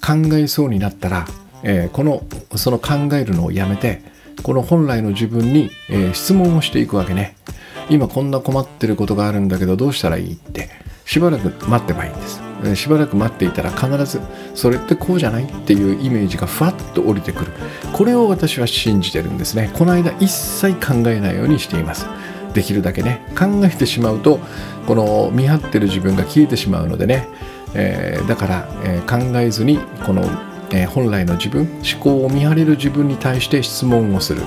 考えそうになったら、えー、このその考えるのをやめてこの本来の自分に、えー、質問をしていくわけね。今こんな困ってることがあるんだけどどうしたらいいって。しばらく待ってばいいんです。しばらく待っていたら必ずそれってこうじゃないっていうイメージがふわっと降りてくる。これを私は信じてるんですね。この間一切考えないようにしています。できるだけね考えてしまうとこの見張ってる自分が消えてしまうのでね、えー、だから、えー、考えずにこの、えー、本来の自分思考を見張れる自分に対して質問をする。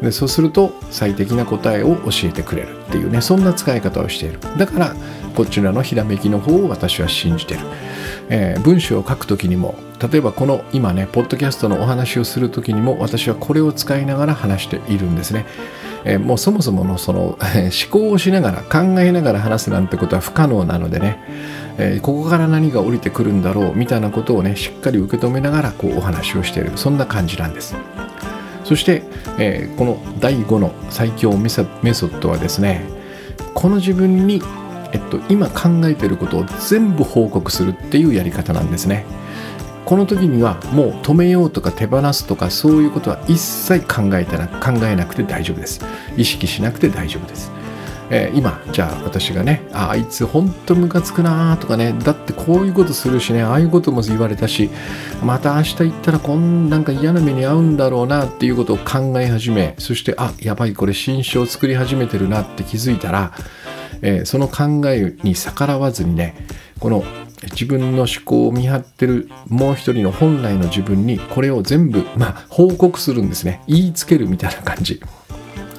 でそうすると最適な答えを教えてくれるっていうねそんな使い方をしている。だからこちらのひらめきの方を私は信じてる、えー、文章を書く時にも例えばこの今ねポッドキャストのお話をする時にも私はこれを使いながら話しているんですね、えー、もうそもそものその (laughs) 思考をしながら考えながら話すなんてことは不可能なのでね、えー、ここから何が降りてくるんだろうみたいなことをねしっかり受け止めながらこうお話をしている。そんな感じなんです。そして、えー、この第5の最強メソッドはですねこの自分にえっと、今考えてることを全部報告するっていうやり方なんですね。この時にはもう止めようとか手放すとかそういうことは一切考えたら考えなくて大丈夫です。意識しなくて大丈夫です。えー、今じゃあ私がねああいつほんとムカつくなとかねだってこういうことするしねああいうことも言われたしまた明日行ったらこんなんか嫌な目に遭うんだろうなっていうことを考え始めそしてあやばいこれ新書を作り始めてるなって気づいたらえー、その考えに逆らわずにねこの自分の思考を見張ってるもう一人の本来の自分にこれを全部、まあ、報告するんですね。言いつけるみたいな感じ、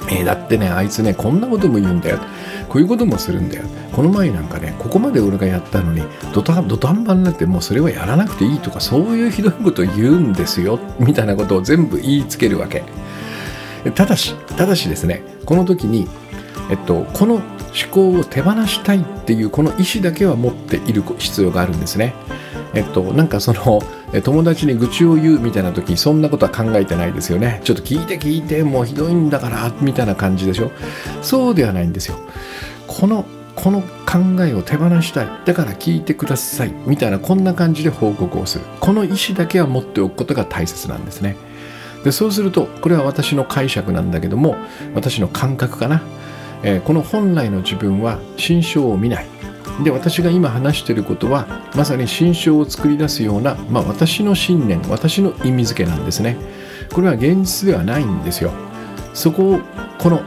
えー、だってねあいつねこんなことも言うんだよ。こういうこともするんだよ。この前なんかねここまで俺がやったのに土壇場になってもうそれはやらなくていいとかそういうひどいこと言うんですよみたいなことを全部言いつけるわけ。ただしただしですねこの時にえっとこの思考を手放したいっていうこの意思だけは持っている必要があるんですね。えっと、なんかその友達に愚痴を言うみたいな時にそんなことは考えてないですよね。ちょっと聞いて聞いてもうひどいんだからみたいな感じでしょ。そうではないんですよ。このこの考えを手放したい。だから聞いてくださいみたいなこんな感じで報告をする。この意思だけは持っておくことが大切なんですね。でそうするとこれは私の解釈なんだけども私の感覚かな。えー、この本来の自分は心象を見ない。で私が今話していることはまさに心象を作り出すような、まあ、私の信念私の意味付けなんですね。これは現実ではないんですよ。そこをこの、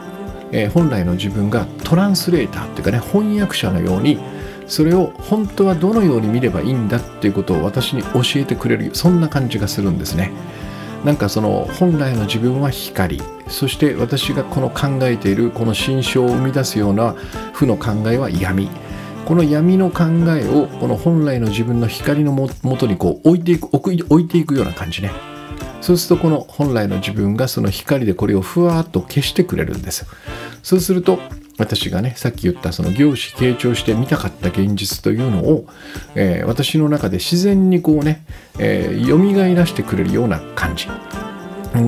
えー、本来の自分がトランスレーターっていうかね翻訳者のようにそれを本当はどのように見ればいいんだっていうことを私に教えてくれるそんな感じがするんですね。なんかその本来の自分は光そして私がこの考えているこの心象を生み出すような負の考えは闇。この闇の考えをこの本来の自分の光のもとにこう置いていく置いていくような感じね。そうするとこの本来の自分がその光でこれをふわっと消してくれるんです。そうすると私がねさっき言ったその業種傾聴して見たかった現実というのを、えー、私の中で自然にこうね、えー、蘇らしてくれるような感じ。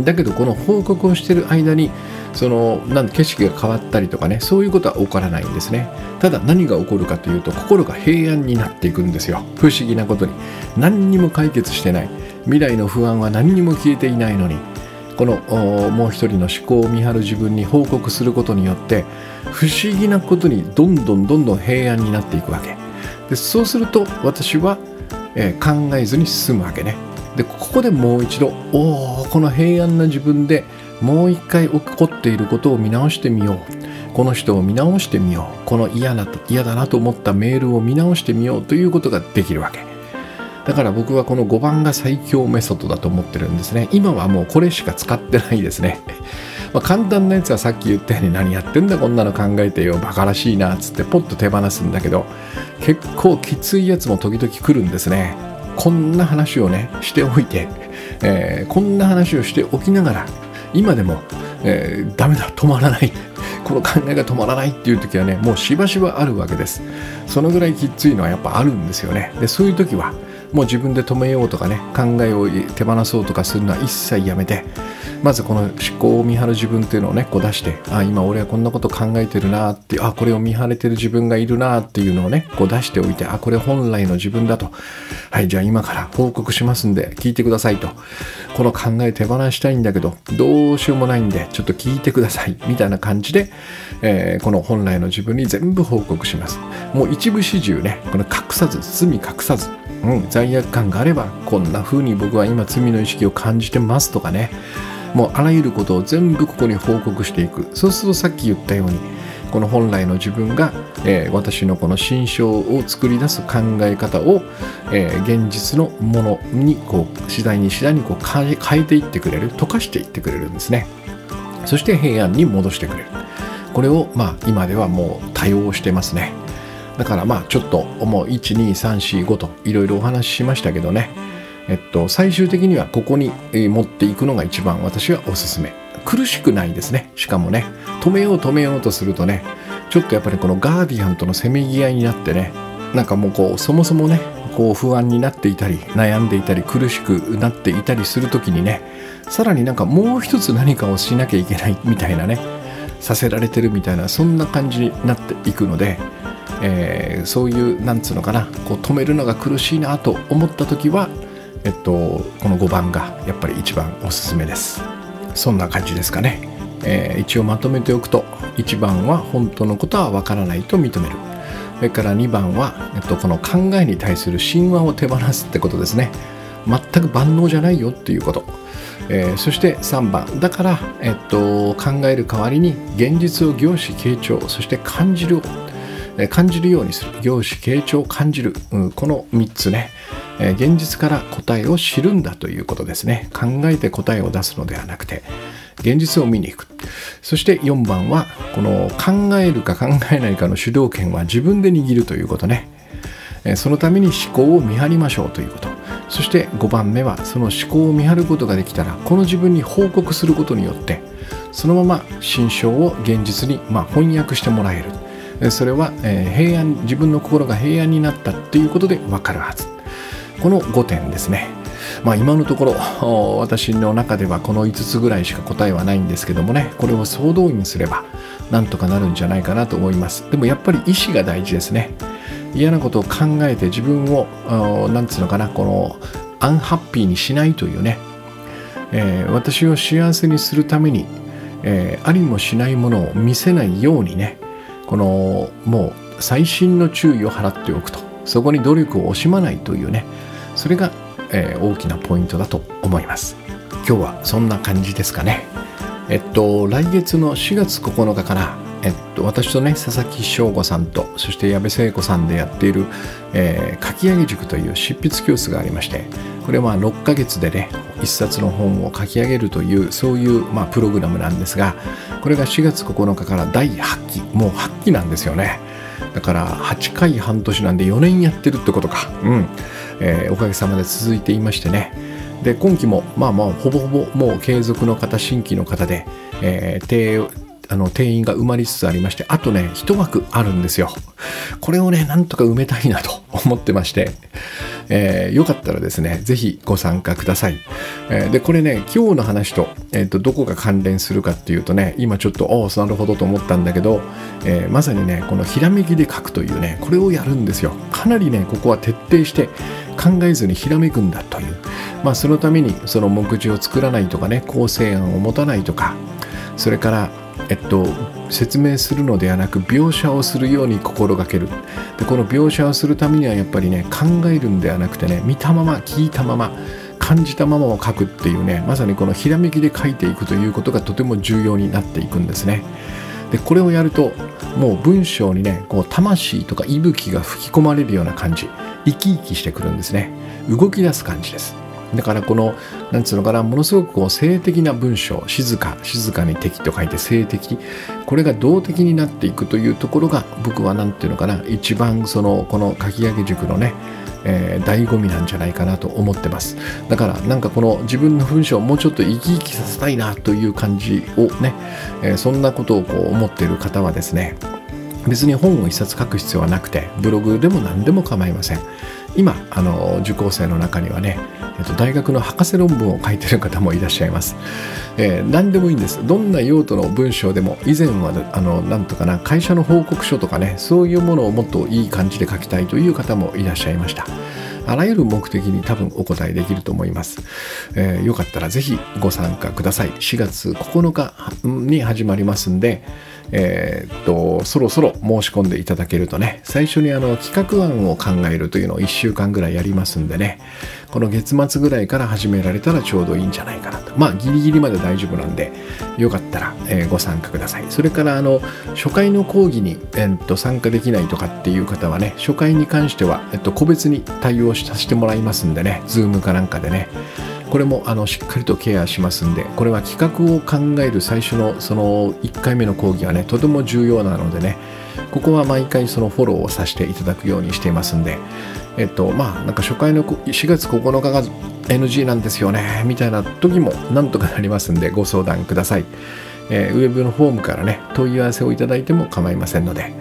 だけどこの報告をしてる間にそのなん景色が変わったりとかねそういうことは起こらないんですね。ただ何が起こるかというと心が平安になっていくんですよ。不思議なことに。何にも解決してない。未来の不安は何にも消えていないのに。このもう一人の思考を見張る自分に報告することによって不思議なことにどんどんどんどん平安になっていくわけ。でそうすると私は、えー、考えずに進むわけね。でここでもう一度おおこの平安な自分でもう一回起こっていることを見直してみよう。この人を見直してみよう。この嫌な嫌だなと思ったメールを見直してみよう。ということができるわけ。だから僕はこの5番が最強メソッドだと思ってるんですね。今はもうこれしか使ってないですね。まあ、簡単なやつはさっき言ったように何やってんだこんなの考えてよバカらしいなっつってポッと手放すんだけど結構きついやつも時々来るんですね。こんな話をねしておいて、えー、こんな話をしておきながら今でも、えー、ダメだ止まらない。この考えが止まらないっていう時はねもうしばしばあるわけです。そのぐらいきついのはやっぱあるんですよね。でそういう時はもう自分で止めようとかね考えを手放そうとかするのは一切やめてまずこの思考を見張る自分っていうのをねこう出してあ今俺はこんなこと考えてるなってあこれを見張れてる自分がいるなっていうのをねこう出しておいてあこれ本来の自分だと。はいじゃあ今から報告しますんで聞いてくださいと。この考え手放したいんだけどどうしようもないんでちょっと聞いてくださいみたいな感じで、えー、この本来の自分に全部報告します。もう一部始終ねこの隠さず包み隠さずうん、罪悪感があればこんな風に僕は今罪の意識を感じてますとかね。もうあらゆることを全部ここに報告していく。そうするとさっき言ったようにこの本来の自分が、えー、私のこの心象を作り出す考え方を、えー、現実のものにこう次第に次第にこう変えていってくれる溶かしていってくれるんですね。そして平安に戻してくれる。これをまあ今ではもう多用してますね。だからまあちょっともう12345といろいろお話ししましたけどね。えっと、最終的にはここに持っていくのが一番私はおすすめ。苦しくないですね。しかもね止めよう止めようとするとねちょっとやっぱりこのガーディアンとのせめぎ合いになってねなんかもうこうそもそもねこう不安になっていたり悩んでいたり苦しくなっていたりする時にねさらになんかもう一つ何かをしなきゃいけないみたいなねさせられてるみたいなそんな感じになっていくので、えー、そういうなんつうのかなこう止めるのが苦しいなと思った時はえっと、この5番がやっぱり一番おすすめです。そんな感じですかね、えー、一応まとめておくと1番は本当のことはわからないと認める。それから2番は、えっと、この考えに対する神話を手放すってことですね。全く万能じゃないよっていうこと、えー、そして3番。だから、えっと、考える代わりに現実を凝視傾聴そして感じる感じるようにする。凝視傾聴感じる、うん、この3つね。え現実から答えを知るんだということですね。考えて答えを出すのではなくて現実を見に行く。そして4番はこの考えるか考えないかの主導権は自分で握るということね。そのために思考を見張りましょうということ。そして5番目はその思考を見張ることができたらこの自分に報告することによってそのまま心象を現実にま翻訳してもらえる。それは平安自分の心が平安になったっていうことで分かるはず。この5点ですね。まあ、今のところ私の中ではこの5つぐらいしか答えはないんですけどもね。これを総動員すればなんとかなるんじゃないかなと思います。でもやっぱり意志が大事ですね。嫌なことを考えて自分を何つうのかなこのアンハッピーにしないというね、えー、私を幸せにするために、えー、ありもしないものを見せないようにね。このもう細心の注意を払っておくと。そこに努力を惜しまないというね。それが、えー、大きなポイントだと思います。今日はそんな感じですかね。えっと来月の4月9日からえっと、私とね佐々木翔吾さんとそして矢部聖子さんでやっている、えー、書き上げ塾という執筆教室がありましてこれは6ヶ月でね一冊の本を書き上げるというそういう、まあ、プログラムなんですがこれが4月9日から第8期もう8期なんですよね。だから8回半年なんで4年やってるってことか。うん、えー、おかげさまで続いていましてね。で今期もまあまあほぼほぼもう継続の方新規の方で、えー、あの定員が埋まりつつありましてあとね一枠あるんですよ。これをねなんとか埋めたいなと思ってまして、えー、よかったらですね是非ご参加ください、えー、でこれね今日の話と,、えーと、どこが関連するかっていうとね今ちょっとおおなるほどと思ったんだけど、え、まさにねこのひらめきで書くというねこれをやるんですよ。かなりねここは徹底して考えずにひらめくんだという。まあそのためにその目次を作らないとかね構成案を持たないとかそれからえっと、説明するのではなく描写をするように心がける。でこの描写をするためにはやっぱりね考えるんではなくてね見たまま聞いたまま感じたままを書くっていうねまさにこのひらめきで書いていくということがとても重要になっていくんですね。でこれをやるともう文章にねこう魂とか息吹が吹き込まれるような感じ。生き生きしてくるんですね。動き出す感じです。だからこのなんつうのかなものすごくこう性的な文章静か静かに敵と書いて性的これが動的になっていくというところが僕は何ていうのかな一番そのこの書き上げ塾のねえー、醍醐味なんじゃないかなと思ってます。だからなんかこの自分の文章をもうちょっと生き生きさせたいなという感じをね、えー、そんなことをこう思っている方はですね別に本を一冊書く必要はなくてブログでも何でも構いません。今あの受講生の中にはね、えっと、大学の博士論文を書いてる方もいらっしゃいます、えー、何でもいいんですどんな用途の文章でも以前はあのなんとかな会社の報告書とかねそういうものをもっといい感じで書きたいという方もいらっしゃいましたあらゆる目的に多分お答えできると思います。えー、よかったらぜひご参加ください。4月9日に始まりますんで、えー、っと、そろそろ申し込んでいただけるとね、最初にあの企画案を考えるというのを1週間ぐらいやりますんでね、この月末ぐらいから始められたらちょうどいいんじゃないかなと。まあ、ギリギリまで大丈夫なんで、よかったら、えー、ご参加ください。それから、あの、初回の講義に、えー、っと参加できないとかっていう方はね、初回に関しては、えっと、個別に対応させてもらいますんでね、ズームかなんかでね、これもあのしっかりとケアしますんでこれは企画を考える最初のその1回目の講義はねとても重要なのでねここは毎回そのフォローをさせていただくようにしていますんでえっとまあなんか初回の4月9日が NG なんですよねみたいな時もなんとかなりますんでご相談ください、えー、ウェブのフォームからね問い合わせをいただいても構いませんので、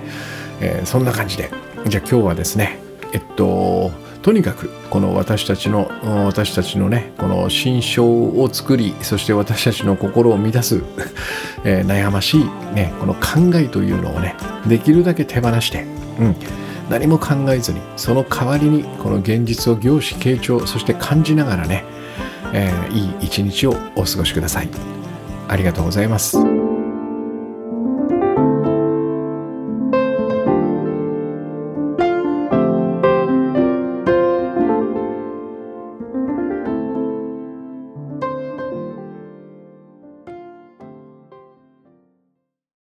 えー、そんな感じで。じゃあ今日はですねえっととにかくこの私たちの私たちのねこの心象を作りそして私たちの心を乱す、(laughs) えー、悩ましい、ね、この考えというのをねできるだけ手放して、うん、何も考えずにその代わりにこの現実を凝視傾聴そして感じながらね、えー、いい一日をお過ごしくださいありがとうございます。